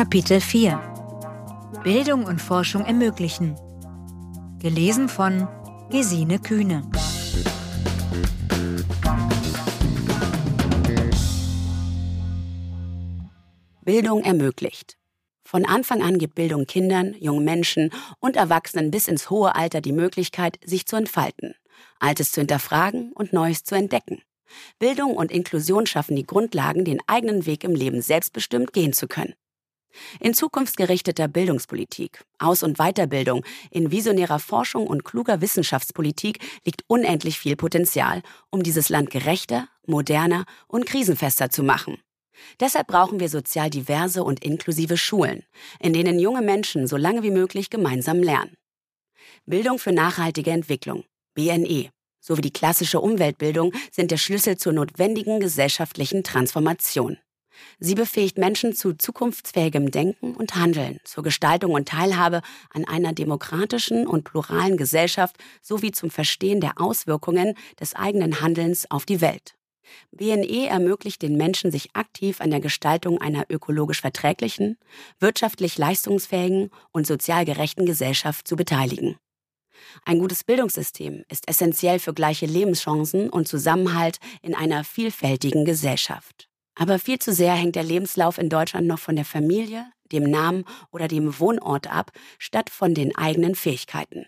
Kapitel 4 Bildung und Forschung ermöglichen. Gelesen von Gesine Kühne. Bildung ermöglicht. Von Anfang an gibt Bildung Kindern, jungen Menschen und Erwachsenen bis ins hohe Alter die Möglichkeit, sich zu entfalten, Altes zu hinterfragen und Neues zu entdecken. Bildung und Inklusion schaffen die Grundlagen, den eigenen Weg im Leben selbstbestimmt gehen zu können. In zukunftsgerichteter Bildungspolitik, Aus- und Weiterbildung, in visionärer Forschung und kluger Wissenschaftspolitik liegt unendlich viel Potenzial, um dieses Land gerechter, moderner und krisenfester zu machen. Deshalb brauchen wir sozial diverse und inklusive Schulen, in denen junge Menschen so lange wie möglich gemeinsam lernen. Bildung für nachhaltige Entwicklung, BNE, sowie die klassische Umweltbildung sind der Schlüssel zur notwendigen gesellschaftlichen Transformation. Sie befähigt Menschen zu zukunftsfähigem Denken und Handeln, zur Gestaltung und Teilhabe an einer demokratischen und pluralen Gesellschaft sowie zum Verstehen der Auswirkungen des eigenen Handelns auf die Welt. BNE ermöglicht den Menschen, sich aktiv an der Gestaltung einer ökologisch verträglichen, wirtschaftlich leistungsfähigen und sozial gerechten Gesellschaft zu beteiligen. Ein gutes Bildungssystem ist essentiell für gleiche Lebenschancen und Zusammenhalt in einer vielfältigen Gesellschaft. Aber viel zu sehr hängt der Lebenslauf in Deutschland noch von der Familie, dem Namen oder dem Wohnort ab, statt von den eigenen Fähigkeiten.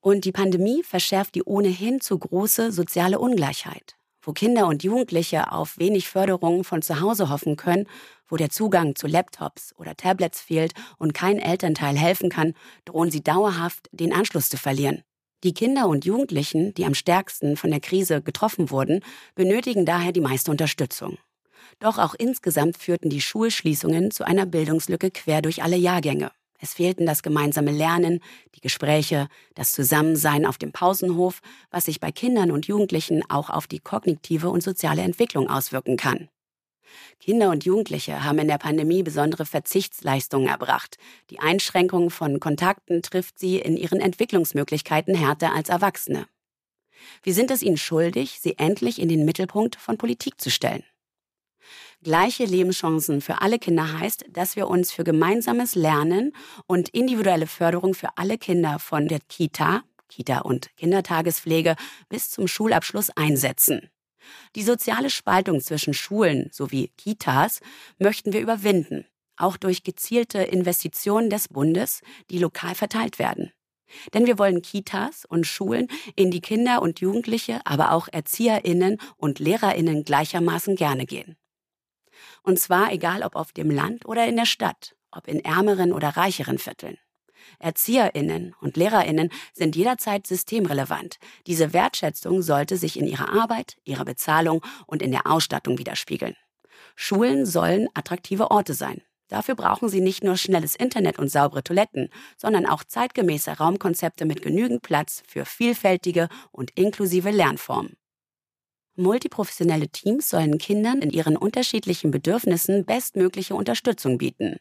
Und die Pandemie verschärft die ohnehin zu große soziale Ungleichheit. Wo Kinder und Jugendliche auf wenig Förderung von zu Hause hoffen können, wo der Zugang zu Laptops oder Tablets fehlt und kein Elternteil helfen kann, drohen sie dauerhaft den Anschluss zu verlieren. Die Kinder und Jugendlichen, die am stärksten von der Krise getroffen wurden, benötigen daher die meiste Unterstützung. Doch auch insgesamt führten die Schulschließungen zu einer Bildungslücke quer durch alle Jahrgänge. Es fehlten das gemeinsame Lernen, die Gespräche, das Zusammensein auf dem Pausenhof, was sich bei Kindern und Jugendlichen auch auf die kognitive und soziale Entwicklung auswirken kann. Kinder und Jugendliche haben in der Pandemie besondere Verzichtsleistungen erbracht. Die Einschränkung von Kontakten trifft sie in ihren Entwicklungsmöglichkeiten härter als Erwachsene. Wir sind es ihnen schuldig, sie endlich in den Mittelpunkt von Politik zu stellen. Gleiche Lebenschancen für alle Kinder heißt, dass wir uns für gemeinsames Lernen und individuelle Förderung für alle Kinder von der Kita, Kita und Kindertagespflege bis zum Schulabschluss einsetzen. Die soziale Spaltung zwischen Schulen sowie Kitas möchten wir überwinden, auch durch gezielte Investitionen des Bundes, die lokal verteilt werden. Denn wir wollen Kitas und Schulen, in die Kinder und Jugendliche, aber auch Erzieherinnen und Lehrerinnen gleichermaßen gerne gehen. Und zwar egal ob auf dem Land oder in der Stadt, ob in ärmeren oder reicheren Vierteln. Erzieherinnen und Lehrerinnen sind jederzeit systemrelevant. Diese Wertschätzung sollte sich in ihrer Arbeit, ihrer Bezahlung und in der Ausstattung widerspiegeln. Schulen sollen attraktive Orte sein. Dafür brauchen sie nicht nur schnelles Internet und saubere Toiletten, sondern auch zeitgemäße Raumkonzepte mit genügend Platz für vielfältige und inklusive Lernformen. Multiprofessionelle Teams sollen Kindern in ihren unterschiedlichen Bedürfnissen bestmögliche Unterstützung bieten.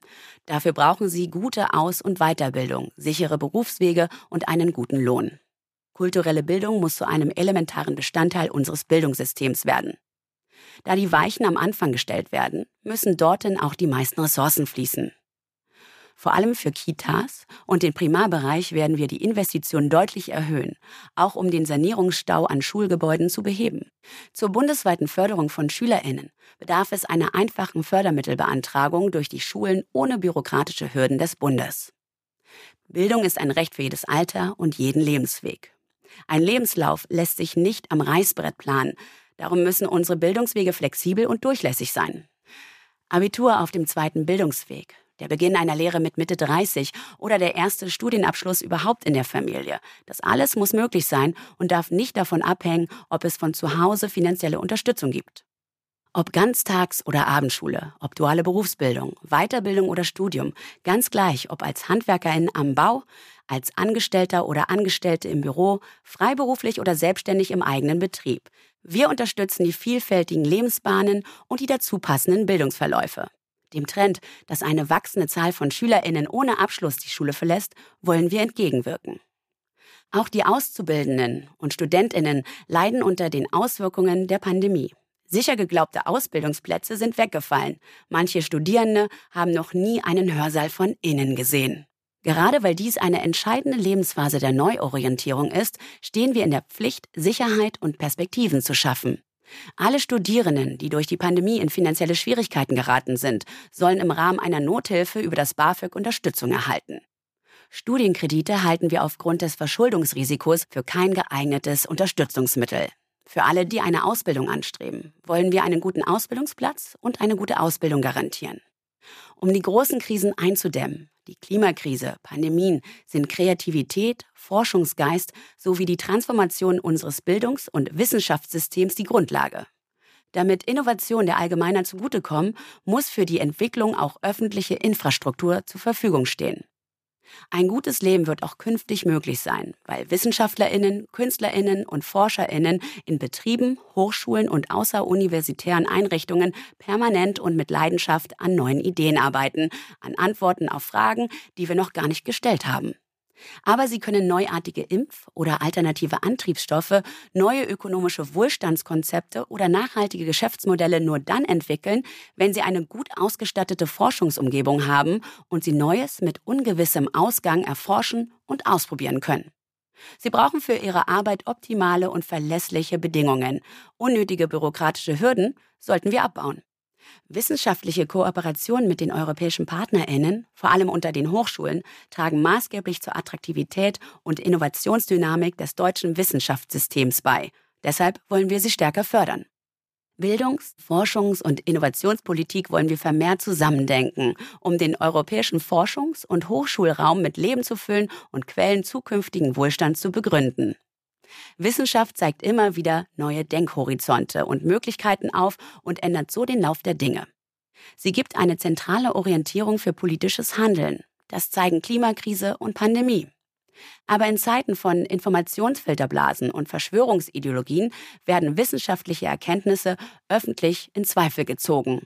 Dafür brauchen sie gute Aus- und Weiterbildung, sichere Berufswege und einen guten Lohn. Kulturelle Bildung muss zu einem elementaren Bestandteil unseres Bildungssystems werden. Da die Weichen am Anfang gestellt werden, müssen dorthin auch die meisten Ressourcen fließen. Vor allem für Kitas und den Primarbereich werden wir die Investitionen deutlich erhöhen, auch um den Sanierungsstau an Schulgebäuden zu beheben. Zur bundesweiten Förderung von Schülerinnen bedarf es einer einfachen Fördermittelbeantragung durch die Schulen ohne bürokratische Hürden des Bundes. Bildung ist ein Recht für jedes Alter und jeden Lebensweg. Ein Lebenslauf lässt sich nicht am Reißbrett planen, darum müssen unsere Bildungswege flexibel und durchlässig sein. Abitur auf dem zweiten Bildungsweg, der Beginn einer Lehre mit Mitte 30 oder der erste Studienabschluss überhaupt in der Familie. Das alles muss möglich sein und darf nicht davon abhängen, ob es von zu Hause finanzielle Unterstützung gibt. Ob Ganztags- oder Abendschule, ob duale Berufsbildung, Weiterbildung oder Studium, ganz gleich, ob als Handwerkerin am Bau, als Angestellter oder Angestellte im Büro, freiberuflich oder selbstständig im eigenen Betrieb. Wir unterstützen die vielfältigen Lebensbahnen und die dazu passenden Bildungsverläufe. Dem Trend, dass eine wachsende Zahl von Schülerinnen ohne Abschluss die Schule verlässt, wollen wir entgegenwirken. Auch die Auszubildenden und Studentinnen leiden unter den Auswirkungen der Pandemie. Sicher geglaubte Ausbildungsplätze sind weggefallen. Manche Studierende haben noch nie einen Hörsaal von innen gesehen. Gerade weil dies eine entscheidende Lebensphase der Neuorientierung ist, stehen wir in der Pflicht, Sicherheit und Perspektiven zu schaffen. Alle Studierenden, die durch die Pandemie in finanzielle Schwierigkeiten geraten sind, sollen im Rahmen einer Nothilfe über das BAföG Unterstützung erhalten. Studienkredite halten wir aufgrund des Verschuldungsrisikos für kein geeignetes Unterstützungsmittel. Für alle, die eine Ausbildung anstreben, wollen wir einen guten Ausbildungsplatz und eine gute Ausbildung garantieren. Um die großen Krisen einzudämmen, die Klimakrise, Pandemien, sind Kreativität, Forschungsgeist sowie die Transformation unseres Bildungs- und Wissenschaftssystems die Grundlage. Damit Innovation der Allgemeinheit zugutekommen, muss für die Entwicklung auch öffentliche Infrastruktur zur Verfügung stehen. Ein gutes Leben wird auch künftig möglich sein, weil Wissenschaftlerinnen, Künstlerinnen und Forscherinnen in Betrieben, Hochschulen und außeruniversitären Einrichtungen permanent und mit Leidenschaft an neuen Ideen arbeiten, an Antworten auf Fragen, die wir noch gar nicht gestellt haben. Aber sie können neuartige Impf- oder alternative Antriebsstoffe, neue ökonomische Wohlstandskonzepte oder nachhaltige Geschäftsmodelle nur dann entwickeln, wenn sie eine gut ausgestattete Forschungsumgebung haben und sie Neues mit ungewissem Ausgang erforschen und ausprobieren können. Sie brauchen für ihre Arbeit optimale und verlässliche Bedingungen. Unnötige bürokratische Hürden sollten wir abbauen. Wissenschaftliche Kooperationen mit den europäischen Partnerinnen, vor allem unter den Hochschulen, tragen maßgeblich zur Attraktivität und Innovationsdynamik des deutschen Wissenschaftssystems bei. Deshalb wollen wir sie stärker fördern. Bildungs-, Forschungs- und Innovationspolitik wollen wir vermehrt zusammendenken, um den europäischen Forschungs- und Hochschulraum mit Leben zu füllen und Quellen zukünftigen Wohlstands zu begründen. Wissenschaft zeigt immer wieder neue Denkhorizonte und Möglichkeiten auf und ändert so den Lauf der Dinge. Sie gibt eine zentrale Orientierung für politisches Handeln. Das zeigen Klimakrise und Pandemie. Aber in Zeiten von Informationsfilterblasen und Verschwörungsideologien werden wissenschaftliche Erkenntnisse öffentlich in Zweifel gezogen.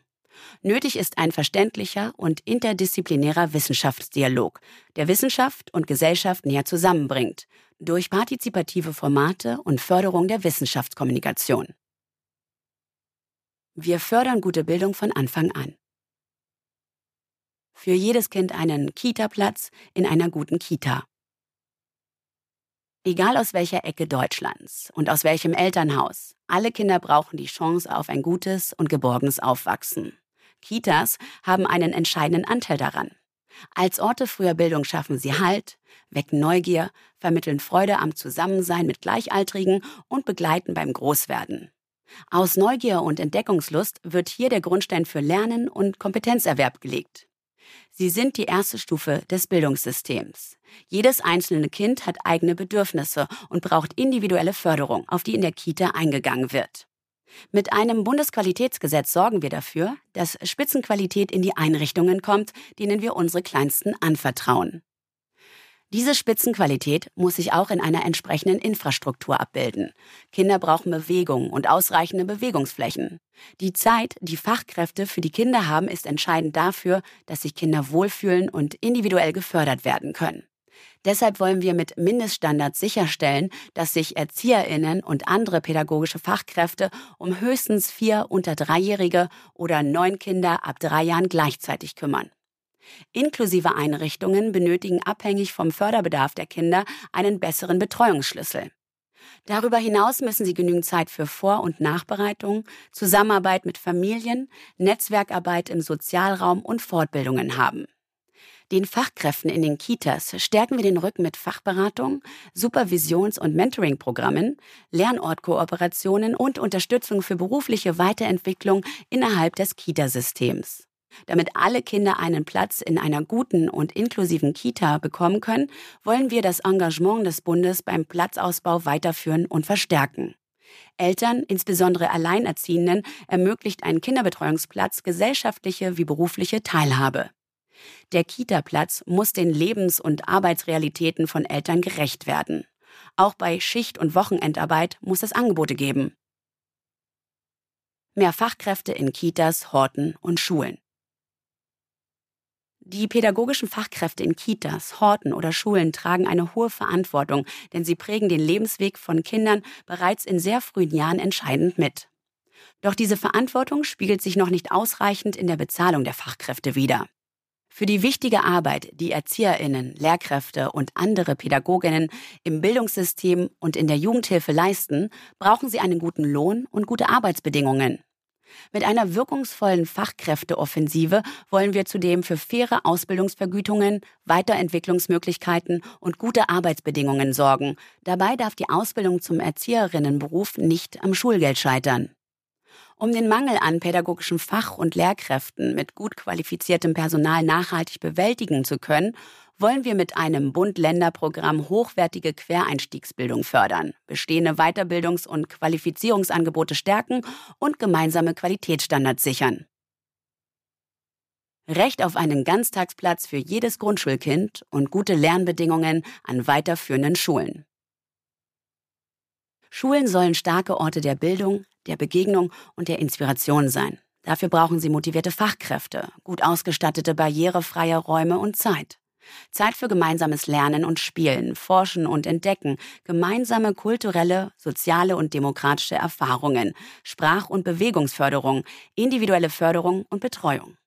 Nötig ist ein verständlicher und interdisziplinärer Wissenschaftsdialog, der Wissenschaft und Gesellschaft näher zusammenbringt, durch partizipative Formate und Förderung der Wissenschaftskommunikation. Wir fördern gute Bildung von Anfang an. Für jedes Kind einen Kita-Platz in einer guten Kita. Egal aus welcher Ecke Deutschlands und aus welchem Elternhaus, alle Kinder brauchen die Chance auf ein gutes und geborgenes Aufwachsen. Kitas haben einen entscheidenden Anteil daran. Als Orte früher Bildung schaffen sie Halt, wecken Neugier, vermitteln Freude am Zusammensein mit Gleichaltrigen und begleiten beim Großwerden. Aus Neugier und Entdeckungslust wird hier der Grundstein für Lernen und Kompetenzerwerb gelegt. Sie sind die erste Stufe des Bildungssystems. Jedes einzelne Kind hat eigene Bedürfnisse und braucht individuelle Förderung, auf die in der Kita eingegangen wird. Mit einem Bundesqualitätsgesetz sorgen wir dafür, dass Spitzenqualität in die Einrichtungen kommt, denen wir unsere Kleinsten anvertrauen. Diese Spitzenqualität muss sich auch in einer entsprechenden Infrastruktur abbilden. Kinder brauchen Bewegung und ausreichende Bewegungsflächen. Die Zeit, die Fachkräfte für die Kinder haben, ist entscheidend dafür, dass sich Kinder wohlfühlen und individuell gefördert werden können. Deshalb wollen wir mit Mindeststandards sicherstellen, dass sich Erzieherinnen und andere pädagogische Fachkräfte um höchstens vier unter Dreijährige oder neun Kinder ab drei Jahren gleichzeitig kümmern. Inklusive Einrichtungen benötigen abhängig vom Förderbedarf der Kinder einen besseren Betreuungsschlüssel. Darüber hinaus müssen sie genügend Zeit für Vor- und Nachbereitung, Zusammenarbeit mit Familien, Netzwerkarbeit im Sozialraum und Fortbildungen haben. Den Fachkräften in den Kitas stärken wir den Rücken mit Fachberatung, Supervisions- und Mentoring-Programmen, Lernortkooperationen und Unterstützung für berufliche Weiterentwicklung innerhalb des Kitasystems. Damit alle Kinder einen Platz in einer guten und inklusiven Kita bekommen können, wollen wir das Engagement des Bundes beim Platzausbau weiterführen und verstärken. Eltern, insbesondere Alleinerziehenden, ermöglicht ein Kinderbetreuungsplatz gesellschaftliche wie berufliche Teilhabe. Der Kita-Platz muss den Lebens- und Arbeitsrealitäten von Eltern gerecht werden. Auch bei Schicht- und Wochenendarbeit muss es Angebote geben. Mehr Fachkräfte in Kitas, Horten und Schulen. Die pädagogischen Fachkräfte in Kitas, Horten oder Schulen tragen eine hohe Verantwortung, denn sie prägen den Lebensweg von Kindern bereits in sehr frühen Jahren entscheidend mit. Doch diese Verantwortung spiegelt sich noch nicht ausreichend in der Bezahlung der Fachkräfte wider. Für die wichtige Arbeit, die Erzieherinnen, Lehrkräfte und andere Pädagoginnen im Bildungssystem und in der Jugendhilfe leisten, brauchen sie einen guten Lohn und gute Arbeitsbedingungen. Mit einer wirkungsvollen Fachkräfteoffensive wollen wir zudem für faire Ausbildungsvergütungen, Weiterentwicklungsmöglichkeiten und gute Arbeitsbedingungen sorgen. Dabei darf die Ausbildung zum Erzieherinnenberuf nicht am Schulgeld scheitern. Um den Mangel an pädagogischen Fach- und Lehrkräften mit gut qualifiziertem Personal nachhaltig bewältigen zu können, wollen wir mit einem Bund-Länder-Programm hochwertige Quereinstiegsbildung fördern, bestehende Weiterbildungs- und Qualifizierungsangebote stärken und gemeinsame Qualitätsstandards sichern. Recht auf einen Ganztagsplatz für jedes Grundschulkind und gute Lernbedingungen an weiterführenden Schulen. Schulen sollen starke Orte der Bildung, der Begegnung und der Inspiration sein. Dafür brauchen sie motivierte Fachkräfte, gut ausgestattete barrierefreie Räume und Zeit. Zeit für gemeinsames Lernen und Spielen, Forschen und Entdecken, gemeinsame kulturelle, soziale und demokratische Erfahrungen, Sprach- und Bewegungsförderung, individuelle Förderung und Betreuung.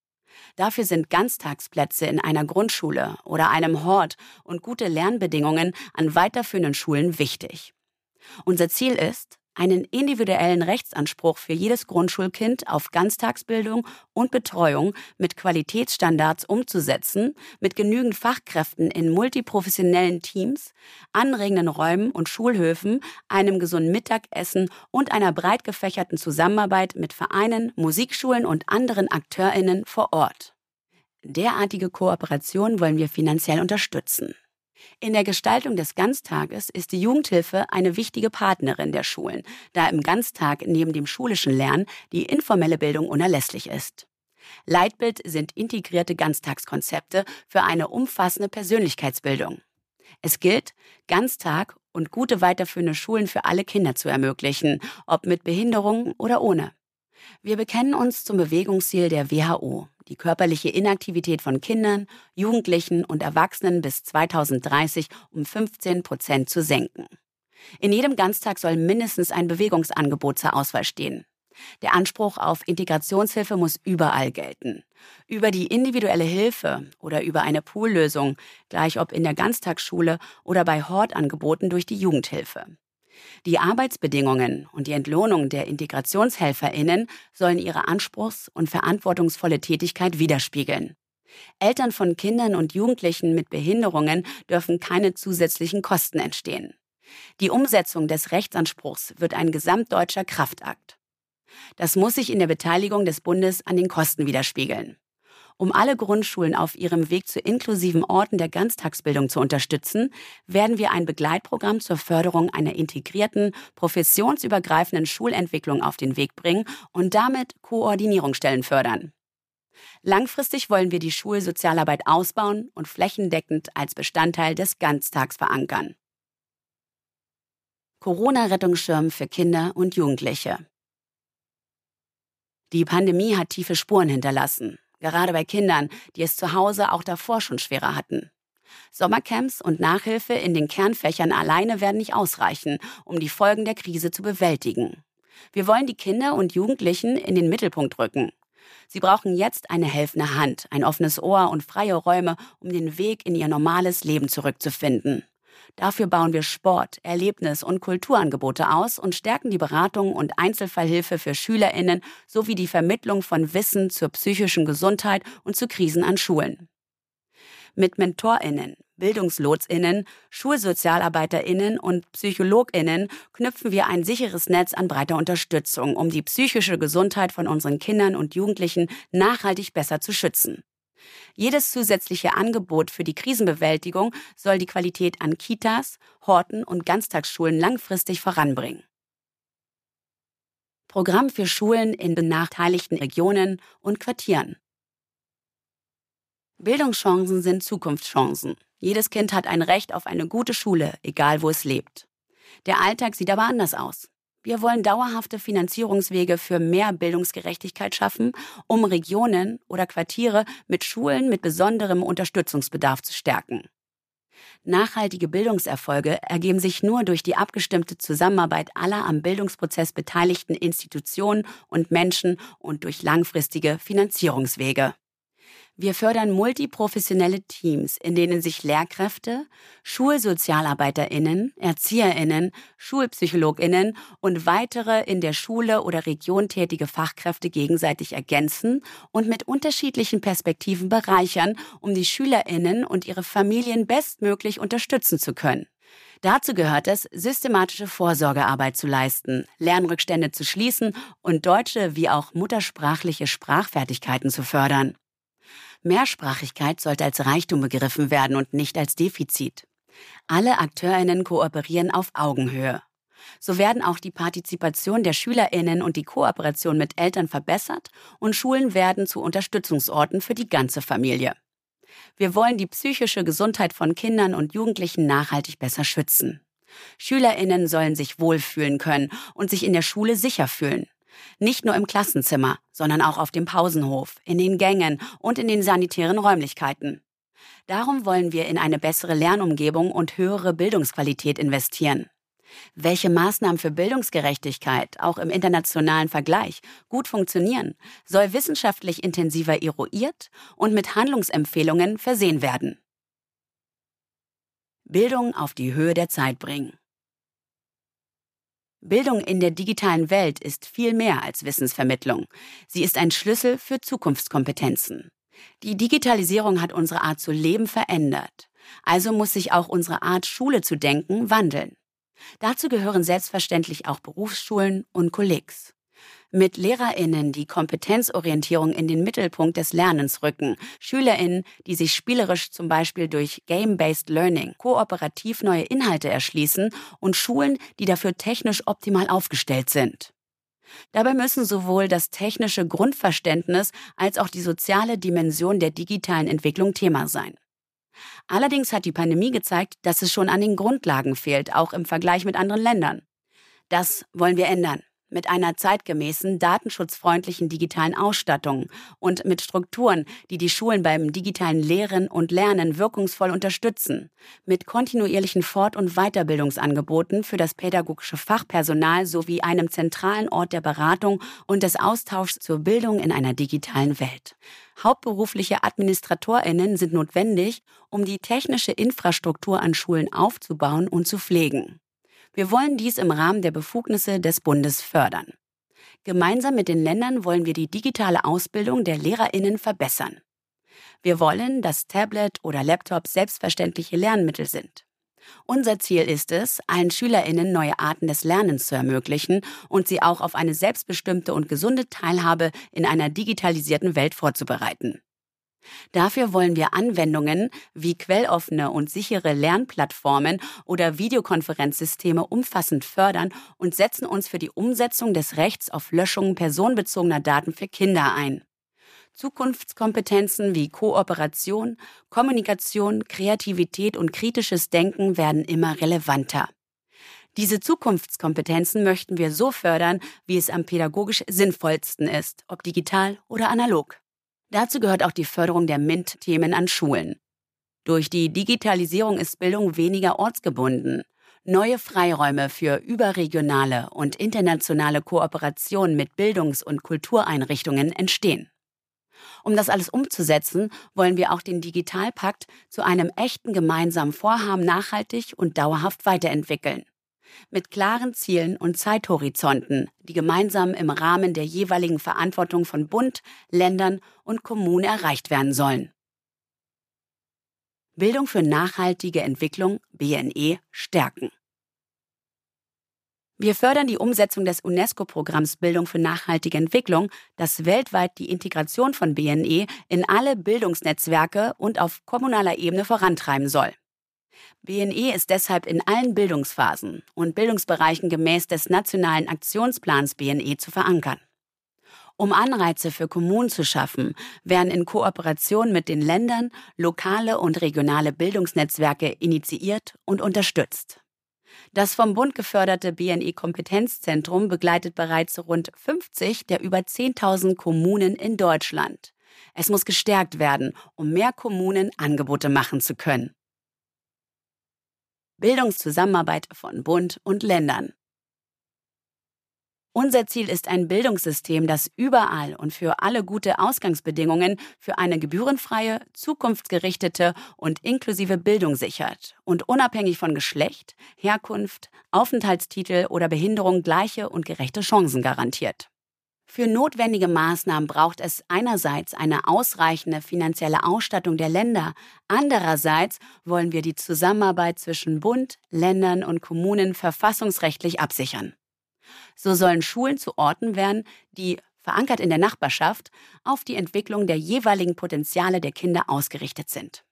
Dafür sind Ganztagsplätze in einer Grundschule oder einem Hort und gute Lernbedingungen an weiterführenden Schulen wichtig. Unser Ziel ist, einen individuellen Rechtsanspruch für jedes Grundschulkind auf Ganztagsbildung und Betreuung mit Qualitätsstandards umzusetzen, mit genügend Fachkräften in multiprofessionellen Teams, anregenden Räumen und Schulhöfen, einem gesunden Mittagessen und einer breit gefächerten Zusammenarbeit mit Vereinen, Musikschulen und anderen Akteurinnen vor Ort. Derartige Kooperation wollen wir finanziell unterstützen. In der Gestaltung des Ganztages ist die Jugendhilfe eine wichtige Partnerin der Schulen, da im Ganztag neben dem schulischen Lernen die informelle Bildung unerlässlich ist. Leitbild sind integrierte Ganztagskonzepte für eine umfassende Persönlichkeitsbildung. Es gilt, Ganztag und gute weiterführende Schulen für alle Kinder zu ermöglichen, ob mit Behinderungen oder ohne. Wir bekennen uns zum Bewegungsziel der WHO, die körperliche Inaktivität von Kindern, Jugendlichen und Erwachsenen bis 2030 um 15 Prozent zu senken. In jedem Ganztag soll mindestens ein Bewegungsangebot zur Auswahl stehen. Der Anspruch auf Integrationshilfe muss überall gelten. Über die individuelle Hilfe oder über eine Poollösung, gleich ob in der Ganztagsschule oder bei Hortangeboten durch die Jugendhilfe. Die Arbeitsbedingungen und die Entlohnung der Integrationshelferinnen sollen ihre anspruchs- und verantwortungsvolle Tätigkeit widerspiegeln. Eltern von Kindern und Jugendlichen mit Behinderungen dürfen keine zusätzlichen Kosten entstehen. Die Umsetzung des Rechtsanspruchs wird ein gesamtdeutscher Kraftakt. Das muss sich in der Beteiligung des Bundes an den Kosten widerspiegeln. Um alle Grundschulen auf ihrem Weg zu inklusiven Orten der Ganztagsbildung zu unterstützen, werden wir ein Begleitprogramm zur Förderung einer integrierten, professionsübergreifenden Schulentwicklung auf den Weg bringen und damit Koordinierungsstellen fördern. Langfristig wollen wir die Schulsozialarbeit ausbauen und flächendeckend als Bestandteil des Ganztags verankern. Corona-Rettungsschirm für Kinder und Jugendliche. Die Pandemie hat tiefe Spuren hinterlassen gerade bei Kindern, die es zu Hause auch davor schon schwerer hatten. Sommercamps und Nachhilfe in den Kernfächern alleine werden nicht ausreichen, um die Folgen der Krise zu bewältigen. Wir wollen die Kinder und Jugendlichen in den Mittelpunkt rücken. Sie brauchen jetzt eine helfende Hand, ein offenes Ohr und freie Räume, um den Weg in ihr normales Leben zurückzufinden. Dafür bauen wir Sport, Erlebnis- und Kulturangebote aus und stärken die Beratung und Einzelfallhilfe für SchülerInnen sowie die Vermittlung von Wissen zur psychischen Gesundheit und zu Krisen an Schulen. Mit MentorInnen, BildungslotsInnen, SchulsozialarbeiterInnen und PsychologInnen knüpfen wir ein sicheres Netz an breiter Unterstützung, um die psychische Gesundheit von unseren Kindern und Jugendlichen nachhaltig besser zu schützen. Jedes zusätzliche Angebot für die Krisenbewältigung soll die Qualität an Kitas, Horten und Ganztagsschulen langfristig voranbringen. Programm für Schulen in benachteiligten Regionen und Quartieren. Bildungschancen sind Zukunftschancen. Jedes Kind hat ein Recht auf eine gute Schule, egal wo es lebt. Der Alltag sieht aber anders aus. Wir wollen dauerhafte Finanzierungswege für mehr Bildungsgerechtigkeit schaffen, um Regionen oder Quartiere mit Schulen mit besonderem Unterstützungsbedarf zu stärken. Nachhaltige Bildungserfolge ergeben sich nur durch die abgestimmte Zusammenarbeit aller am Bildungsprozess beteiligten Institutionen und Menschen und durch langfristige Finanzierungswege. Wir fördern multiprofessionelle Teams, in denen sich Lehrkräfte, Schulsozialarbeiterinnen, Erzieherinnen, Schulpsychologinnen und weitere in der Schule oder Region tätige Fachkräfte gegenseitig ergänzen und mit unterschiedlichen Perspektiven bereichern, um die Schülerinnen und ihre Familien bestmöglich unterstützen zu können. Dazu gehört es, systematische Vorsorgearbeit zu leisten, Lernrückstände zu schließen und deutsche wie auch muttersprachliche Sprachfertigkeiten zu fördern. Mehrsprachigkeit sollte als Reichtum begriffen werden und nicht als Defizit. Alle Akteurinnen kooperieren auf Augenhöhe. So werden auch die Partizipation der Schülerinnen und die Kooperation mit Eltern verbessert und Schulen werden zu Unterstützungsorten für die ganze Familie. Wir wollen die psychische Gesundheit von Kindern und Jugendlichen nachhaltig besser schützen. Schülerinnen sollen sich wohlfühlen können und sich in der Schule sicher fühlen. Nicht nur im Klassenzimmer, sondern auch auf dem Pausenhof, in den Gängen und in den sanitären Räumlichkeiten. Darum wollen wir in eine bessere Lernumgebung und höhere Bildungsqualität investieren. Welche Maßnahmen für Bildungsgerechtigkeit auch im internationalen Vergleich gut funktionieren, soll wissenschaftlich intensiver eruiert und mit Handlungsempfehlungen versehen werden. Bildung auf die Höhe der Zeit bringen. Bildung in der digitalen Welt ist viel mehr als Wissensvermittlung. Sie ist ein Schlüssel für Zukunftskompetenzen. Die Digitalisierung hat unsere Art zu leben verändert. Also muss sich auch unsere Art, Schule zu denken, wandeln. Dazu gehören selbstverständlich auch Berufsschulen und Kollegs mit Lehrerinnen, die Kompetenzorientierung in den Mittelpunkt des Lernens rücken, Schülerinnen, die sich spielerisch zum Beispiel durch Game-Based Learning kooperativ neue Inhalte erschließen und Schulen, die dafür technisch optimal aufgestellt sind. Dabei müssen sowohl das technische Grundverständnis als auch die soziale Dimension der digitalen Entwicklung Thema sein. Allerdings hat die Pandemie gezeigt, dass es schon an den Grundlagen fehlt, auch im Vergleich mit anderen Ländern. Das wollen wir ändern mit einer zeitgemäßen, datenschutzfreundlichen digitalen Ausstattung und mit Strukturen, die die Schulen beim digitalen Lehren und Lernen wirkungsvoll unterstützen, mit kontinuierlichen Fort- und Weiterbildungsangeboten für das pädagogische Fachpersonal sowie einem zentralen Ort der Beratung und des Austauschs zur Bildung in einer digitalen Welt. Hauptberufliche Administratorinnen sind notwendig, um die technische Infrastruktur an Schulen aufzubauen und zu pflegen. Wir wollen dies im Rahmen der Befugnisse des Bundes fördern. Gemeinsam mit den Ländern wollen wir die digitale Ausbildung der Lehrerinnen verbessern. Wir wollen, dass Tablet oder Laptop selbstverständliche Lernmittel sind. Unser Ziel ist es, allen Schülerinnen neue Arten des Lernens zu ermöglichen und sie auch auf eine selbstbestimmte und gesunde Teilhabe in einer digitalisierten Welt vorzubereiten. Dafür wollen wir Anwendungen wie quelloffene und sichere Lernplattformen oder Videokonferenzsysteme umfassend fördern und setzen uns für die Umsetzung des Rechts auf Löschung personenbezogener Daten für Kinder ein. Zukunftskompetenzen wie Kooperation, Kommunikation, Kreativität und kritisches Denken werden immer relevanter. Diese Zukunftskompetenzen möchten wir so fördern, wie es am pädagogisch sinnvollsten ist, ob digital oder analog. Dazu gehört auch die Förderung der MINT-Themen an Schulen. Durch die Digitalisierung ist Bildung weniger ortsgebunden. Neue Freiräume für überregionale und internationale Kooperation mit Bildungs- und Kultureinrichtungen entstehen. Um das alles umzusetzen, wollen wir auch den Digitalpakt zu einem echten gemeinsamen Vorhaben nachhaltig und dauerhaft weiterentwickeln mit klaren Zielen und Zeithorizonten, die gemeinsam im Rahmen der jeweiligen Verantwortung von Bund, Ländern und Kommunen erreicht werden sollen. Bildung für nachhaltige Entwicklung BNE stärken. Wir fördern die Umsetzung des UNESCO-Programms Bildung für nachhaltige Entwicklung, das weltweit die Integration von BNE in alle Bildungsnetzwerke und auf kommunaler Ebene vorantreiben soll. BNE ist deshalb in allen Bildungsphasen und Bildungsbereichen gemäß des nationalen Aktionsplans BNE zu verankern. Um Anreize für Kommunen zu schaffen, werden in Kooperation mit den Ländern lokale und regionale Bildungsnetzwerke initiiert und unterstützt. Das vom Bund geförderte BNE Kompetenzzentrum begleitet bereits rund 50 der über 10.000 Kommunen in Deutschland. Es muss gestärkt werden, um mehr Kommunen Angebote machen zu können. Bildungszusammenarbeit von Bund und Ländern. Unser Ziel ist ein Bildungssystem, das überall und für alle gute Ausgangsbedingungen für eine gebührenfreie, zukunftsgerichtete und inklusive Bildung sichert und unabhängig von Geschlecht, Herkunft, Aufenthaltstitel oder Behinderung gleiche und gerechte Chancen garantiert. Für notwendige Maßnahmen braucht es einerseits eine ausreichende finanzielle Ausstattung der Länder, andererseits wollen wir die Zusammenarbeit zwischen Bund, Ländern und Kommunen verfassungsrechtlich absichern. So sollen Schulen zu Orten werden, die, verankert in der Nachbarschaft, auf die Entwicklung der jeweiligen Potenziale der Kinder ausgerichtet sind.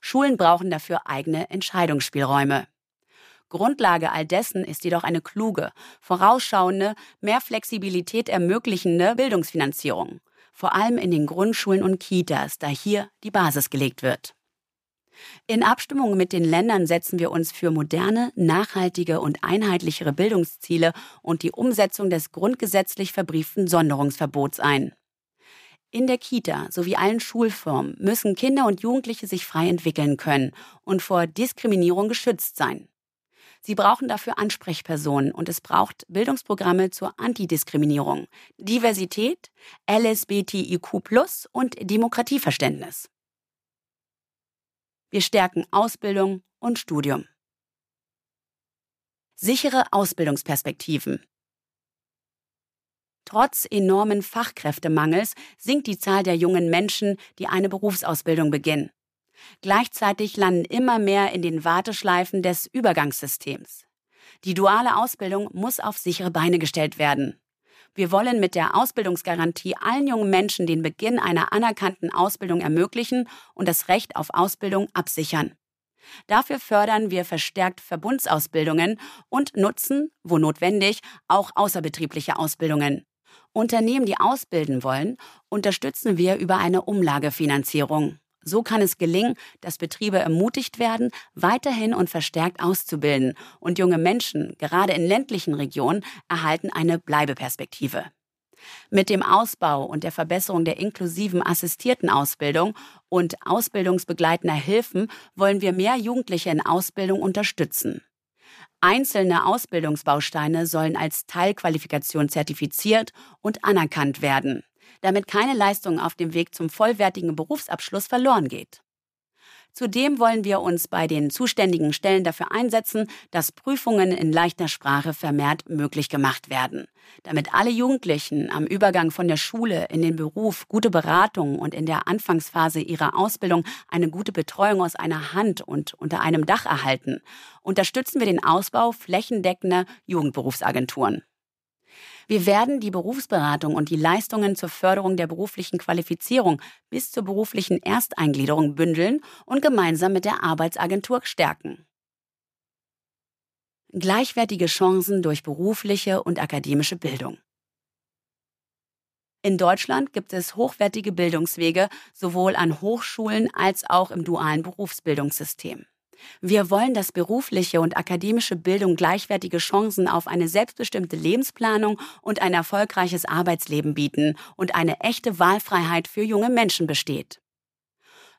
Schulen brauchen dafür eigene Entscheidungsspielräume. Grundlage all dessen ist jedoch eine kluge, vorausschauende, mehr Flexibilität ermöglichende Bildungsfinanzierung, vor allem in den Grundschulen und Kitas, da hier die Basis gelegt wird. In Abstimmung mit den Ländern setzen wir uns für moderne, nachhaltige und einheitlichere Bildungsziele und die Umsetzung des grundgesetzlich verbrieften Sonderungsverbots ein. In der Kita sowie allen Schulformen müssen Kinder und Jugendliche sich frei entwickeln können und vor Diskriminierung geschützt sein. Sie brauchen dafür Ansprechpersonen und es braucht Bildungsprogramme zur Antidiskriminierung, Diversität, LSBTIQ und Demokratieverständnis. Wir stärken Ausbildung und Studium. Sichere Ausbildungsperspektiven. Trotz enormen Fachkräftemangels sinkt die Zahl der jungen Menschen, die eine Berufsausbildung beginnen. Gleichzeitig landen immer mehr in den Warteschleifen des Übergangssystems. Die duale Ausbildung muss auf sichere Beine gestellt werden. Wir wollen mit der Ausbildungsgarantie allen jungen Menschen den Beginn einer anerkannten Ausbildung ermöglichen und das Recht auf Ausbildung absichern. Dafür fördern wir verstärkt Verbundsausbildungen und nutzen, wo notwendig, auch außerbetriebliche Ausbildungen. Unternehmen, die ausbilden wollen, unterstützen wir über eine Umlagefinanzierung. So kann es gelingen, dass Betriebe ermutigt werden, weiterhin und verstärkt auszubilden und junge Menschen, gerade in ländlichen Regionen, erhalten eine Bleibeperspektive. Mit dem Ausbau und der Verbesserung der inklusiven assistierten Ausbildung und ausbildungsbegleitender Hilfen wollen wir mehr Jugendliche in Ausbildung unterstützen. Einzelne Ausbildungsbausteine sollen als Teilqualifikation zertifiziert und anerkannt werden damit keine Leistung auf dem Weg zum vollwertigen Berufsabschluss verloren geht. Zudem wollen wir uns bei den zuständigen Stellen dafür einsetzen, dass Prüfungen in leichter Sprache vermehrt möglich gemacht werden, damit alle Jugendlichen am Übergang von der Schule in den Beruf gute Beratung und in der Anfangsphase ihrer Ausbildung eine gute Betreuung aus einer Hand und unter einem Dach erhalten, unterstützen wir den Ausbau flächendeckender Jugendberufsagenturen. Wir werden die Berufsberatung und die Leistungen zur Förderung der beruflichen Qualifizierung bis zur beruflichen Ersteingliederung bündeln und gemeinsam mit der Arbeitsagentur stärken. Gleichwertige Chancen durch berufliche und akademische Bildung. In Deutschland gibt es hochwertige Bildungswege sowohl an Hochschulen als auch im dualen Berufsbildungssystem. Wir wollen, dass berufliche und akademische Bildung gleichwertige Chancen auf eine selbstbestimmte Lebensplanung und ein erfolgreiches Arbeitsleben bieten und eine echte Wahlfreiheit für junge Menschen besteht.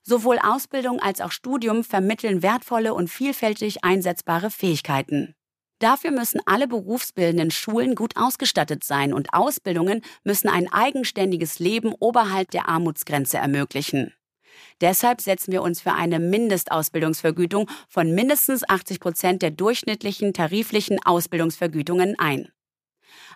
Sowohl Ausbildung als auch Studium vermitteln wertvolle und vielfältig einsetzbare Fähigkeiten. Dafür müssen alle berufsbildenden Schulen gut ausgestattet sein und Ausbildungen müssen ein eigenständiges Leben oberhalb der Armutsgrenze ermöglichen. Deshalb setzen wir uns für eine Mindestausbildungsvergütung von mindestens 80 Prozent der durchschnittlichen tariflichen Ausbildungsvergütungen ein.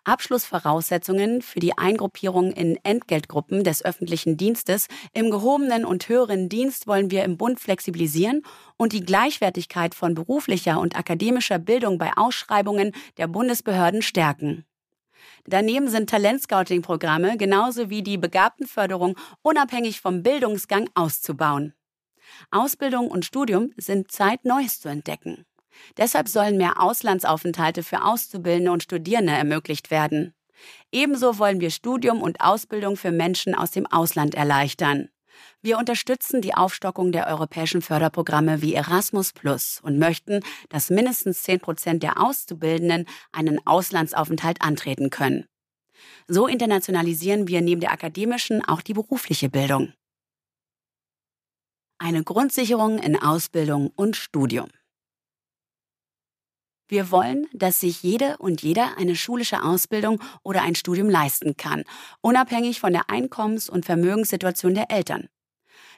Abschlussvoraussetzungen für die Eingruppierung in Entgeltgruppen des öffentlichen Dienstes im gehobenen und höheren Dienst wollen wir im Bund flexibilisieren und die Gleichwertigkeit von beruflicher und akademischer Bildung bei Ausschreibungen der Bundesbehörden stärken. Daneben sind Talentscouting-Programme genauso wie die Begabtenförderung unabhängig vom Bildungsgang auszubauen. Ausbildung und Studium sind Zeit, Neues zu entdecken. Deshalb sollen mehr Auslandsaufenthalte für Auszubildende und Studierende ermöglicht werden. Ebenso wollen wir Studium und Ausbildung für Menschen aus dem Ausland erleichtern. Wir unterstützen die Aufstockung der europäischen Förderprogramme wie Erasmus Plus und möchten, dass mindestens 10 Prozent der Auszubildenden einen Auslandsaufenthalt antreten können. So internationalisieren wir neben der akademischen auch die berufliche Bildung. Eine Grundsicherung in Ausbildung und Studium. Wir wollen, dass sich jede und jeder eine schulische Ausbildung oder ein Studium leisten kann, unabhängig von der Einkommens- und Vermögenssituation der Eltern.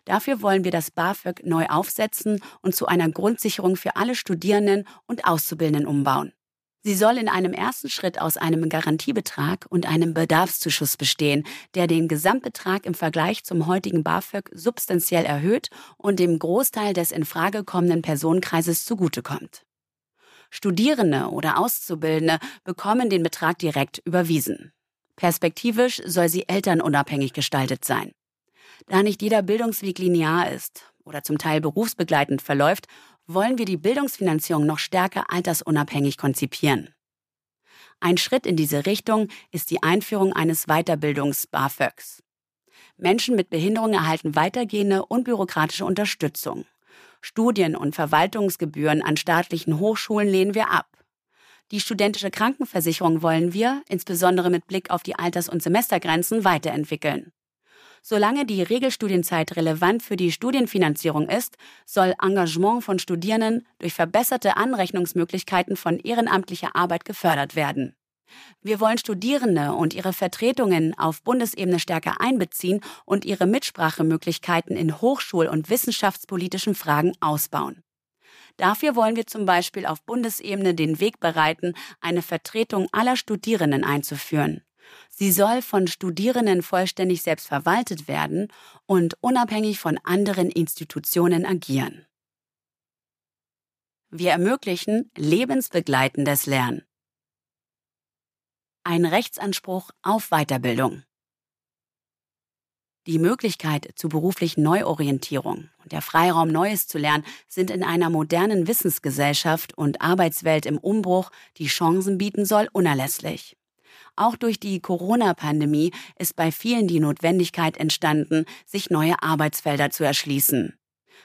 Dafür wollen wir das BAföG neu aufsetzen und zu einer Grundsicherung für alle Studierenden und Auszubildenden umbauen. Sie soll in einem ersten Schritt aus einem Garantiebetrag und einem Bedarfszuschuss bestehen, der den Gesamtbetrag im Vergleich zum heutigen BAföG substanziell erhöht und dem Großteil des in Frage kommenden Personenkreises zugutekommt. Studierende oder Auszubildende bekommen den Betrag direkt überwiesen. Perspektivisch soll sie elternunabhängig gestaltet sein. Da nicht jeder Bildungsweg linear ist oder zum Teil berufsbegleitend verläuft, wollen wir die Bildungsfinanzierung noch stärker altersunabhängig konzipieren. Ein Schritt in diese Richtung ist die Einführung eines Weiterbildungs-BAföGs. Menschen mit Behinderung erhalten weitergehende unbürokratische Unterstützung. Studien- und Verwaltungsgebühren an staatlichen Hochschulen lehnen wir ab. Die studentische Krankenversicherung wollen wir, insbesondere mit Blick auf die Alters- und Semestergrenzen, weiterentwickeln. Solange die Regelstudienzeit relevant für die Studienfinanzierung ist, soll Engagement von Studierenden durch verbesserte Anrechnungsmöglichkeiten von ehrenamtlicher Arbeit gefördert werden. Wir wollen Studierende und ihre Vertretungen auf Bundesebene stärker einbeziehen und ihre Mitsprachemöglichkeiten in hochschul- und wissenschaftspolitischen Fragen ausbauen. Dafür wollen wir zum Beispiel auf Bundesebene den Weg bereiten, eine Vertretung aller Studierenden einzuführen. Sie soll von Studierenden vollständig selbst verwaltet werden und unabhängig von anderen Institutionen agieren. Wir ermöglichen lebensbegleitendes Lernen. Ein Rechtsanspruch auf Weiterbildung. Die Möglichkeit zur beruflichen Neuorientierung und der Freiraum, Neues zu lernen, sind in einer modernen Wissensgesellschaft und Arbeitswelt im Umbruch, die Chancen bieten soll, unerlässlich. Auch durch die Corona-Pandemie ist bei vielen die Notwendigkeit entstanden, sich neue Arbeitsfelder zu erschließen.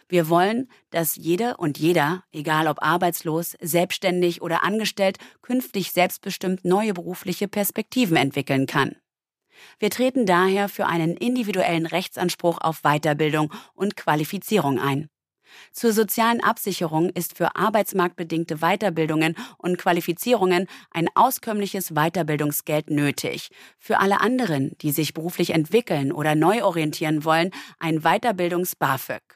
Wir wollen, dass jede und jeder, egal ob arbeitslos, selbstständig oder angestellt, künftig selbstbestimmt neue berufliche Perspektiven entwickeln kann. Wir treten daher für einen individuellen Rechtsanspruch auf Weiterbildung und Qualifizierung ein. Zur sozialen Absicherung ist für arbeitsmarktbedingte Weiterbildungen und Qualifizierungen ein auskömmliches Weiterbildungsgeld nötig. Für alle anderen, die sich beruflich entwickeln oder neu orientieren wollen, ein Weiterbildungs-BAföG.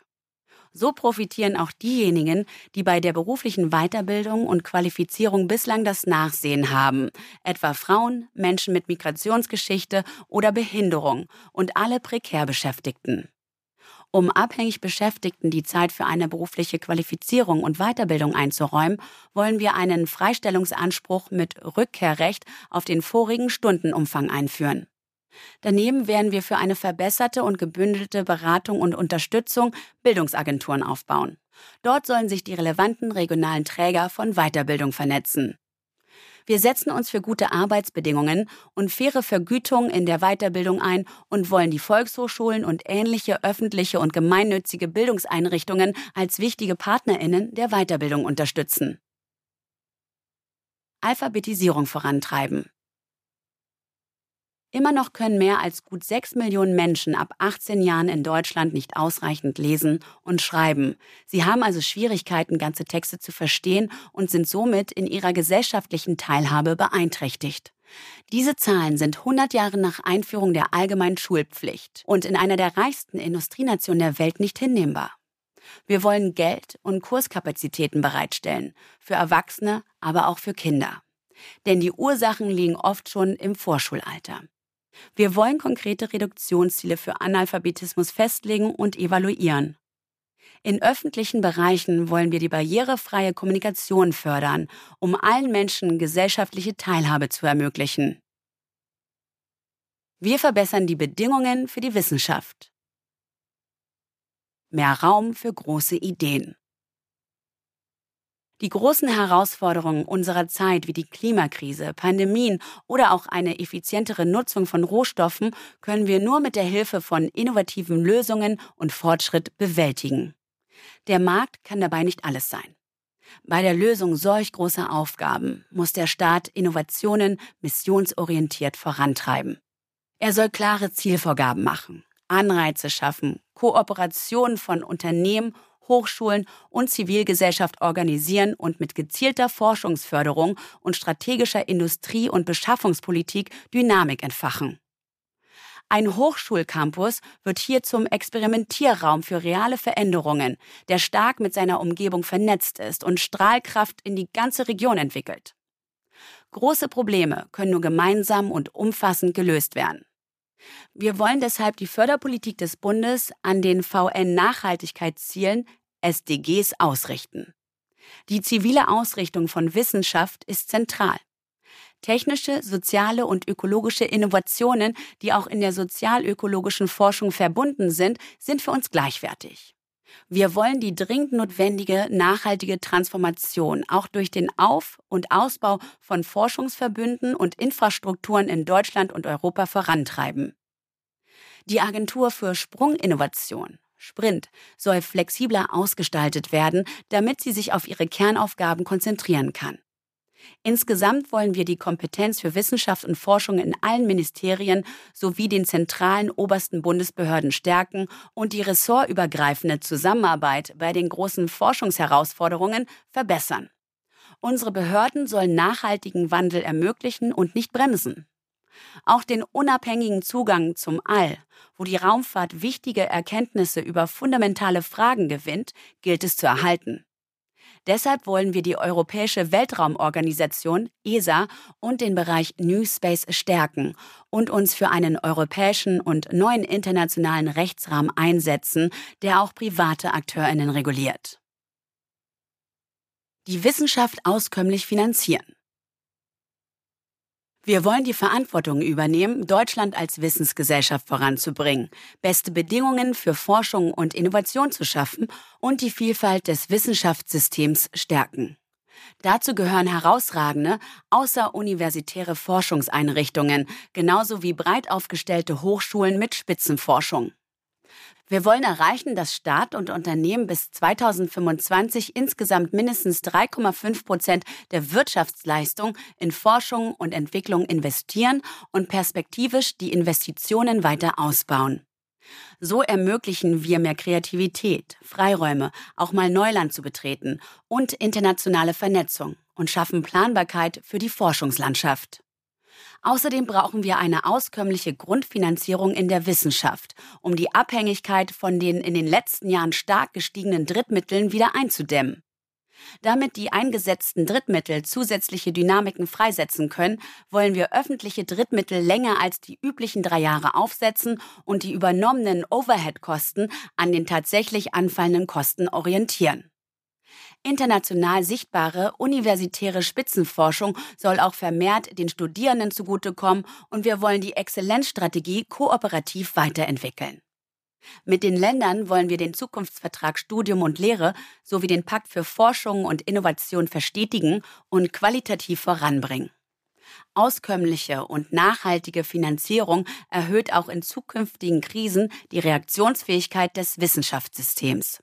So profitieren auch diejenigen, die bei der beruflichen Weiterbildung und Qualifizierung bislang das Nachsehen haben, etwa Frauen, Menschen mit Migrationsgeschichte oder Behinderung und alle prekär Beschäftigten. Um abhängig Beschäftigten die Zeit für eine berufliche Qualifizierung und Weiterbildung einzuräumen, wollen wir einen Freistellungsanspruch mit Rückkehrrecht auf den vorigen Stundenumfang einführen. Daneben werden wir für eine verbesserte und gebündelte Beratung und Unterstützung Bildungsagenturen aufbauen. Dort sollen sich die relevanten regionalen Träger von Weiterbildung vernetzen. Wir setzen uns für gute Arbeitsbedingungen und faire Vergütung in der Weiterbildung ein und wollen die Volkshochschulen und ähnliche öffentliche und gemeinnützige Bildungseinrichtungen als wichtige Partnerinnen der Weiterbildung unterstützen. Alphabetisierung vorantreiben. Immer noch können mehr als gut sechs Millionen Menschen ab 18 Jahren in Deutschland nicht ausreichend lesen und schreiben. Sie haben also Schwierigkeiten, ganze Texte zu verstehen und sind somit in ihrer gesellschaftlichen Teilhabe beeinträchtigt. Diese Zahlen sind 100 Jahre nach Einführung der allgemeinen Schulpflicht und in einer der reichsten Industrienationen der Welt nicht hinnehmbar. Wir wollen Geld und Kurskapazitäten bereitstellen, für Erwachsene, aber auch für Kinder. Denn die Ursachen liegen oft schon im Vorschulalter. Wir wollen konkrete Reduktionsziele für Analphabetismus festlegen und evaluieren. In öffentlichen Bereichen wollen wir die barrierefreie Kommunikation fördern, um allen Menschen gesellschaftliche Teilhabe zu ermöglichen. Wir verbessern die Bedingungen für die Wissenschaft. Mehr Raum für große Ideen. Die großen Herausforderungen unserer Zeit wie die Klimakrise, Pandemien oder auch eine effizientere Nutzung von Rohstoffen können wir nur mit der Hilfe von innovativen Lösungen und Fortschritt bewältigen. Der Markt kann dabei nicht alles sein. Bei der Lösung solch großer Aufgaben muss der Staat Innovationen missionsorientiert vorantreiben. Er soll klare Zielvorgaben machen, Anreize schaffen, Kooperation von Unternehmen Hochschulen und Zivilgesellschaft organisieren und mit gezielter Forschungsförderung und strategischer Industrie- und Beschaffungspolitik Dynamik entfachen. Ein Hochschulcampus wird hier zum Experimentierraum für reale Veränderungen, der stark mit seiner Umgebung vernetzt ist und Strahlkraft in die ganze Region entwickelt. Große Probleme können nur gemeinsam und umfassend gelöst werden. Wir wollen deshalb die Förderpolitik des Bundes an den VN-Nachhaltigkeitszielen SDGs ausrichten. Die zivile Ausrichtung von Wissenschaft ist zentral. Technische, soziale und ökologische Innovationen, die auch in der sozialökologischen Forschung verbunden sind, sind für uns gleichwertig. Wir wollen die dringend notwendige nachhaltige Transformation auch durch den Auf- und Ausbau von Forschungsverbünden und Infrastrukturen in Deutschland und Europa vorantreiben. Die Agentur für Sprunginnovation Sprint soll flexibler ausgestaltet werden, damit sie sich auf ihre Kernaufgaben konzentrieren kann. Insgesamt wollen wir die Kompetenz für Wissenschaft und Forschung in allen Ministerien sowie den zentralen obersten Bundesbehörden stärken und die ressortübergreifende Zusammenarbeit bei den großen Forschungsherausforderungen verbessern. Unsere Behörden sollen nachhaltigen Wandel ermöglichen und nicht bremsen. Auch den unabhängigen Zugang zum All, wo die Raumfahrt wichtige Erkenntnisse über fundamentale Fragen gewinnt, gilt es zu erhalten. Deshalb wollen wir die Europäische Weltraumorganisation ESA und den Bereich New Space stärken und uns für einen europäischen und neuen internationalen Rechtsrahmen einsetzen, der auch private Akteurinnen reguliert. Die Wissenschaft auskömmlich finanzieren. Wir wollen die Verantwortung übernehmen, Deutschland als Wissensgesellschaft voranzubringen, beste Bedingungen für Forschung und Innovation zu schaffen und die Vielfalt des Wissenschaftssystems stärken. Dazu gehören herausragende außeruniversitäre Forschungseinrichtungen, genauso wie breit aufgestellte Hochschulen mit Spitzenforschung. Wir wollen erreichen, dass Staat und Unternehmen bis 2025 insgesamt mindestens 3,5 Prozent der Wirtschaftsleistung in Forschung und Entwicklung investieren und perspektivisch die Investitionen weiter ausbauen. So ermöglichen wir mehr Kreativität, Freiräume, auch mal Neuland zu betreten und internationale Vernetzung und schaffen Planbarkeit für die Forschungslandschaft. Außerdem brauchen wir eine auskömmliche Grundfinanzierung in der Wissenschaft, um die Abhängigkeit von den in den letzten Jahren stark gestiegenen Drittmitteln wieder einzudämmen. Damit die eingesetzten Drittmittel zusätzliche Dynamiken freisetzen können, wollen wir öffentliche Drittmittel länger als die üblichen drei Jahre aufsetzen und die übernommenen Overhead-Kosten an den tatsächlich anfallenden Kosten orientieren. International sichtbare universitäre Spitzenforschung soll auch vermehrt den Studierenden zugutekommen und wir wollen die Exzellenzstrategie kooperativ weiterentwickeln. Mit den Ländern wollen wir den Zukunftsvertrag Studium und Lehre sowie den Pakt für Forschung und Innovation verstetigen und qualitativ voranbringen. Auskömmliche und nachhaltige Finanzierung erhöht auch in zukünftigen Krisen die Reaktionsfähigkeit des Wissenschaftssystems.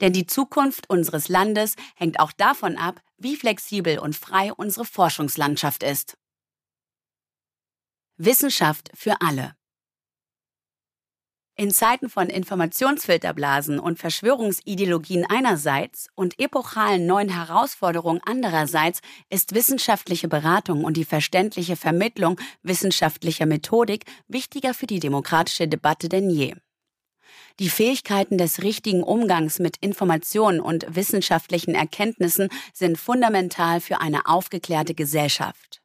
Denn die Zukunft unseres Landes hängt auch davon ab, wie flexibel und frei unsere Forschungslandschaft ist. Wissenschaft für alle. In Zeiten von Informationsfilterblasen und Verschwörungsideologien einerseits und epochalen neuen Herausforderungen andererseits ist wissenschaftliche Beratung und die verständliche Vermittlung wissenschaftlicher Methodik wichtiger für die demokratische Debatte denn je. Die Fähigkeiten des richtigen Umgangs mit Informationen und wissenschaftlichen Erkenntnissen sind fundamental für eine aufgeklärte Gesellschaft.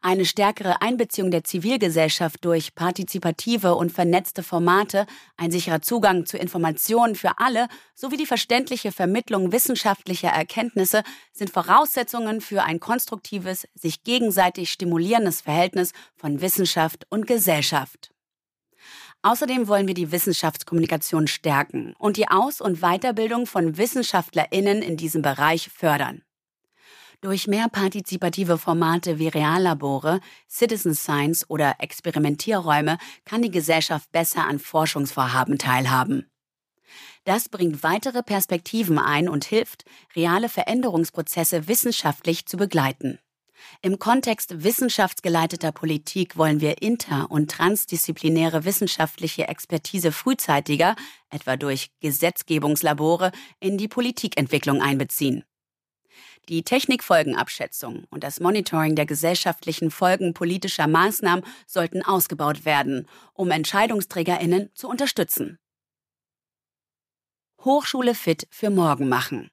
Eine stärkere Einbeziehung der Zivilgesellschaft durch partizipative und vernetzte Formate, ein sicherer Zugang zu Informationen für alle sowie die verständliche Vermittlung wissenschaftlicher Erkenntnisse sind Voraussetzungen für ein konstruktives, sich gegenseitig stimulierendes Verhältnis von Wissenschaft und Gesellschaft. Außerdem wollen wir die Wissenschaftskommunikation stärken und die Aus- und Weiterbildung von Wissenschaftlerinnen in diesem Bereich fördern. Durch mehr partizipative Formate wie Reallabore, Citizen Science oder Experimentierräume kann die Gesellschaft besser an Forschungsvorhaben teilhaben. Das bringt weitere Perspektiven ein und hilft, reale Veränderungsprozesse wissenschaftlich zu begleiten. Im Kontext wissenschaftsgeleiteter Politik wollen wir inter- und transdisziplinäre wissenschaftliche Expertise frühzeitiger, etwa durch Gesetzgebungslabore, in die Politikentwicklung einbeziehen. Die Technikfolgenabschätzung und das Monitoring der gesellschaftlichen Folgen politischer Maßnahmen sollten ausgebaut werden, um Entscheidungsträgerinnen zu unterstützen. Hochschule fit für morgen machen.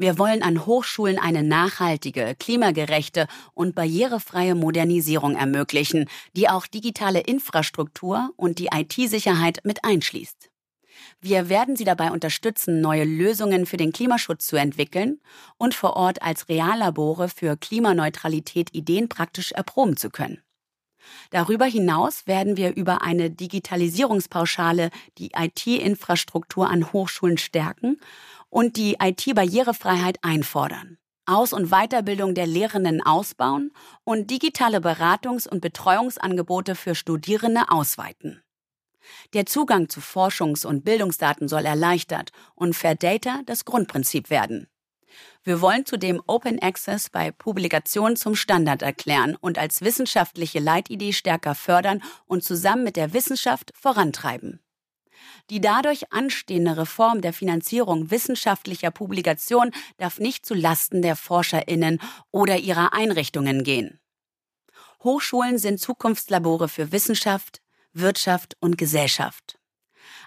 Wir wollen an Hochschulen eine nachhaltige, klimagerechte und barrierefreie Modernisierung ermöglichen, die auch digitale Infrastruktur und die IT-Sicherheit mit einschließt. Wir werden sie dabei unterstützen, neue Lösungen für den Klimaschutz zu entwickeln und vor Ort als Reallabore für Klimaneutralität Ideen praktisch erproben zu können. Darüber hinaus werden wir über eine Digitalisierungspauschale die IT-Infrastruktur an Hochschulen stärken und die IT-Barrierefreiheit einfordern. Aus- und Weiterbildung der Lehrenden ausbauen und digitale Beratungs- und Betreuungsangebote für Studierende ausweiten. Der Zugang zu Forschungs- und Bildungsdaten soll erleichtert und Fair Data das Grundprinzip werden. Wir wollen zudem Open Access bei Publikationen zum Standard erklären und als wissenschaftliche Leitidee stärker fördern und zusammen mit der Wissenschaft vorantreiben. Die dadurch anstehende Reform der Finanzierung wissenschaftlicher Publikation darf nicht zu Lasten der Forscherinnen oder ihrer Einrichtungen gehen. Hochschulen sind Zukunftslabore für Wissenschaft, Wirtschaft und Gesellschaft.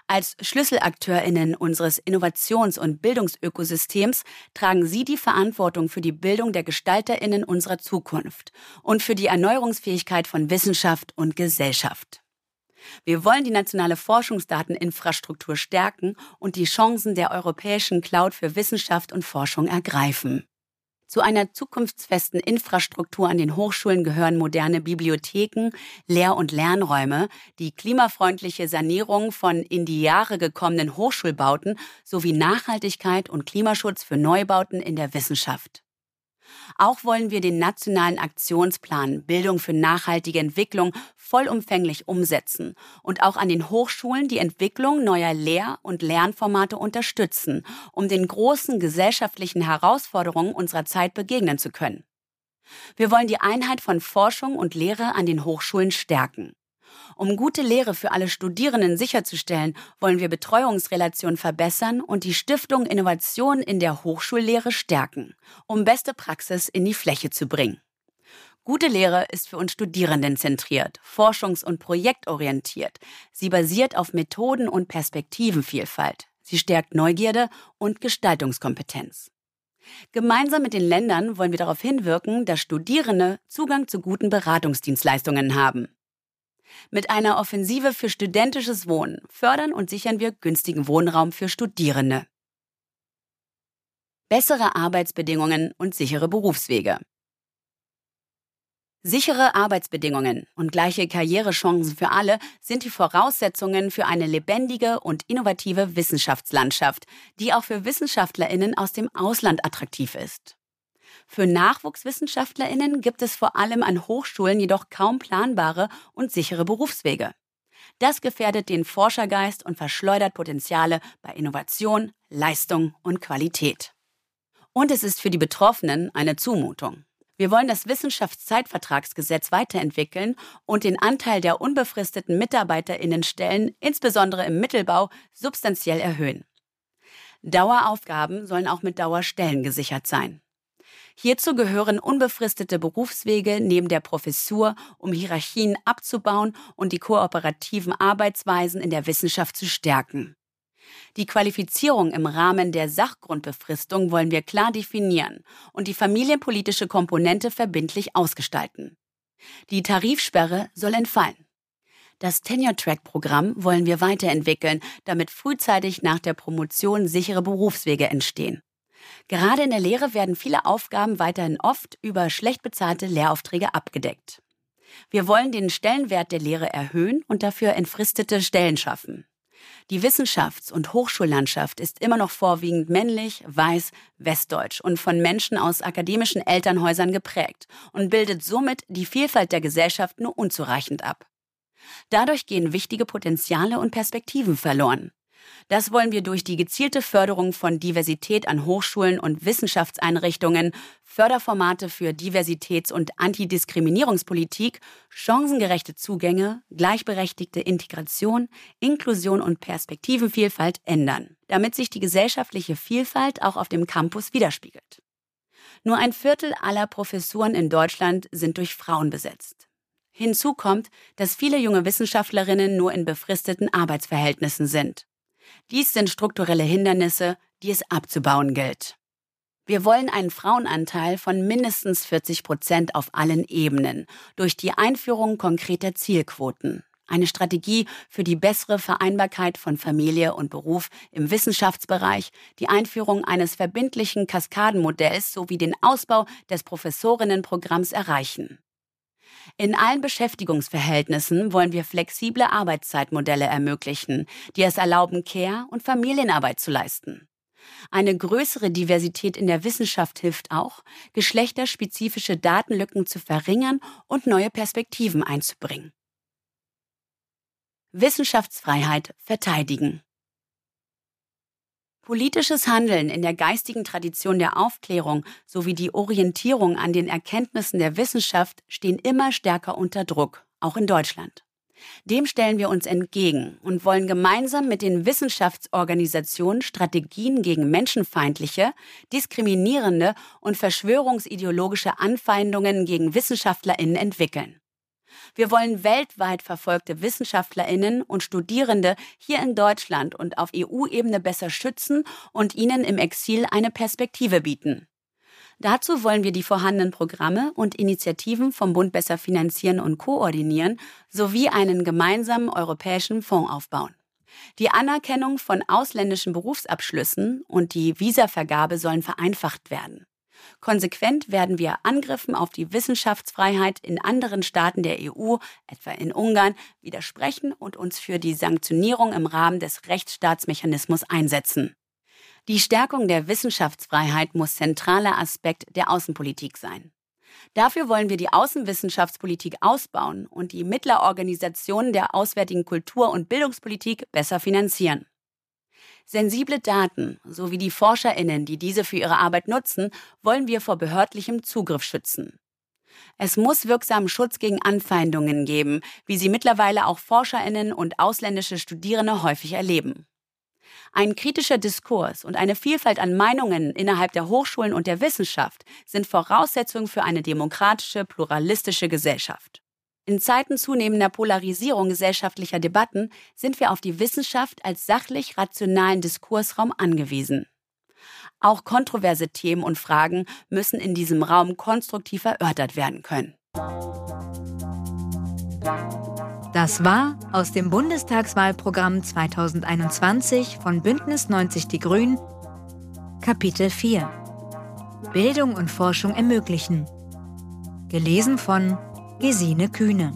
Als Schlüsselakteurinnen unseres Innovations- und Bildungsökosystems tragen Sie die Verantwortung für die Bildung der Gestalterinnen unserer Zukunft und für die Erneuerungsfähigkeit von Wissenschaft und Gesellschaft. Wir wollen die nationale Forschungsdateninfrastruktur stärken und die Chancen der europäischen Cloud für Wissenschaft und Forschung ergreifen. Zu einer zukunftsfesten Infrastruktur an den Hochschulen gehören moderne Bibliotheken, Lehr- und Lernräume, die klimafreundliche Sanierung von in die Jahre gekommenen Hochschulbauten sowie Nachhaltigkeit und Klimaschutz für Neubauten in der Wissenschaft. Auch wollen wir den nationalen Aktionsplan Bildung für nachhaltige Entwicklung vollumfänglich umsetzen und auch an den Hochschulen die Entwicklung neuer Lehr- und Lernformate unterstützen, um den großen gesellschaftlichen Herausforderungen unserer Zeit begegnen zu können. Wir wollen die Einheit von Forschung und Lehre an den Hochschulen stärken. Um gute Lehre für alle Studierenden sicherzustellen, wollen wir Betreuungsrelationen verbessern und die Stiftung Innovation in der Hochschullehre stärken, um beste Praxis in die Fläche zu bringen. Gute Lehre ist für uns Studierenden zentriert, forschungs- und projektorientiert. Sie basiert auf Methoden und Perspektivenvielfalt. Sie stärkt Neugierde und Gestaltungskompetenz. Gemeinsam mit den Ländern wollen wir darauf hinwirken, dass Studierende Zugang zu guten Beratungsdienstleistungen haben. Mit einer Offensive für studentisches Wohnen fördern und sichern wir günstigen Wohnraum für Studierende. Bessere Arbeitsbedingungen und sichere Berufswege. Sichere Arbeitsbedingungen und gleiche Karrierechancen für alle sind die Voraussetzungen für eine lebendige und innovative Wissenschaftslandschaft, die auch für Wissenschaftlerinnen aus dem Ausland attraktiv ist. Für Nachwuchswissenschaftlerinnen gibt es vor allem an Hochschulen jedoch kaum planbare und sichere Berufswege. Das gefährdet den Forschergeist und verschleudert Potenziale bei Innovation, Leistung und Qualität. Und es ist für die Betroffenen eine Zumutung. Wir wollen das Wissenschaftszeitvertragsgesetz weiterentwickeln und den Anteil der unbefristeten Mitarbeiterinnenstellen, insbesondere im Mittelbau, substanziell erhöhen. Daueraufgaben sollen auch mit Dauerstellen gesichert sein. Hierzu gehören unbefristete Berufswege neben der Professur, um Hierarchien abzubauen und die kooperativen Arbeitsweisen in der Wissenschaft zu stärken. Die Qualifizierung im Rahmen der Sachgrundbefristung wollen wir klar definieren und die familienpolitische Komponente verbindlich ausgestalten. Die Tarifsperre soll entfallen. Das Tenure-Track-Programm wollen wir weiterentwickeln, damit frühzeitig nach der Promotion sichere Berufswege entstehen. Gerade in der Lehre werden viele Aufgaben weiterhin oft über schlecht bezahlte Lehraufträge abgedeckt. Wir wollen den Stellenwert der Lehre erhöhen und dafür entfristete Stellen schaffen. Die Wissenschafts- und Hochschullandschaft ist immer noch vorwiegend männlich, weiß, westdeutsch und von Menschen aus akademischen Elternhäusern geprägt und bildet somit die Vielfalt der Gesellschaft nur unzureichend ab. Dadurch gehen wichtige Potenziale und Perspektiven verloren. Das wollen wir durch die gezielte Förderung von Diversität an Hochschulen und Wissenschaftseinrichtungen, Förderformate für Diversitäts- und Antidiskriminierungspolitik, chancengerechte Zugänge, gleichberechtigte Integration, Inklusion und Perspektivenvielfalt ändern, damit sich die gesellschaftliche Vielfalt auch auf dem Campus widerspiegelt. Nur ein Viertel aller Professuren in Deutschland sind durch Frauen besetzt. Hinzu kommt, dass viele junge Wissenschaftlerinnen nur in befristeten Arbeitsverhältnissen sind. Dies sind strukturelle Hindernisse, die es abzubauen gilt. Wir wollen einen Frauenanteil von mindestens 40 Prozent auf allen Ebenen durch die Einführung konkreter Zielquoten, eine Strategie für die bessere Vereinbarkeit von Familie und Beruf im Wissenschaftsbereich, die Einführung eines verbindlichen Kaskadenmodells sowie den Ausbau des Professorinnenprogramms erreichen. In allen Beschäftigungsverhältnissen wollen wir flexible Arbeitszeitmodelle ermöglichen, die es erlauben, Care- und Familienarbeit zu leisten. Eine größere Diversität in der Wissenschaft hilft auch, geschlechterspezifische Datenlücken zu verringern und neue Perspektiven einzubringen. Wissenschaftsfreiheit verteidigen. Politisches Handeln in der geistigen Tradition der Aufklärung sowie die Orientierung an den Erkenntnissen der Wissenschaft stehen immer stärker unter Druck, auch in Deutschland. Dem stellen wir uns entgegen und wollen gemeinsam mit den Wissenschaftsorganisationen Strategien gegen menschenfeindliche, diskriminierende und verschwörungsideologische Anfeindungen gegen Wissenschaftlerinnen entwickeln. Wir wollen weltweit verfolgte Wissenschaftlerinnen und Studierende hier in Deutschland und auf EU-Ebene besser schützen und ihnen im Exil eine Perspektive bieten. Dazu wollen wir die vorhandenen Programme und Initiativen vom Bund besser finanzieren und koordinieren sowie einen gemeinsamen europäischen Fonds aufbauen. Die Anerkennung von ausländischen Berufsabschlüssen und die Visavergabe sollen vereinfacht werden. Konsequent werden wir Angriffen auf die Wissenschaftsfreiheit in anderen Staaten der EU, etwa in Ungarn, widersprechen und uns für die Sanktionierung im Rahmen des Rechtsstaatsmechanismus einsetzen. Die Stärkung der Wissenschaftsfreiheit muss zentraler Aspekt der Außenpolitik sein. Dafür wollen wir die Außenwissenschaftspolitik ausbauen und die Mittlerorganisationen der auswärtigen Kultur- und Bildungspolitik besser finanzieren. Sensible Daten sowie die Forscherinnen, die diese für ihre Arbeit nutzen, wollen wir vor behördlichem Zugriff schützen. Es muss wirksamen Schutz gegen Anfeindungen geben, wie sie mittlerweile auch Forscherinnen und ausländische Studierende häufig erleben. Ein kritischer Diskurs und eine Vielfalt an Meinungen innerhalb der Hochschulen und der Wissenschaft sind Voraussetzungen für eine demokratische, pluralistische Gesellschaft. In Zeiten zunehmender Polarisierung gesellschaftlicher Debatten sind wir auf die Wissenschaft als sachlich rationalen Diskursraum angewiesen. Auch kontroverse Themen und Fragen müssen in diesem Raum konstruktiv erörtert werden können. Das war aus dem Bundestagswahlprogramm 2021 von Bündnis 90 Die Grünen Kapitel 4 Bildung und Forschung ermöglichen. Gelesen von Gesine Kühne.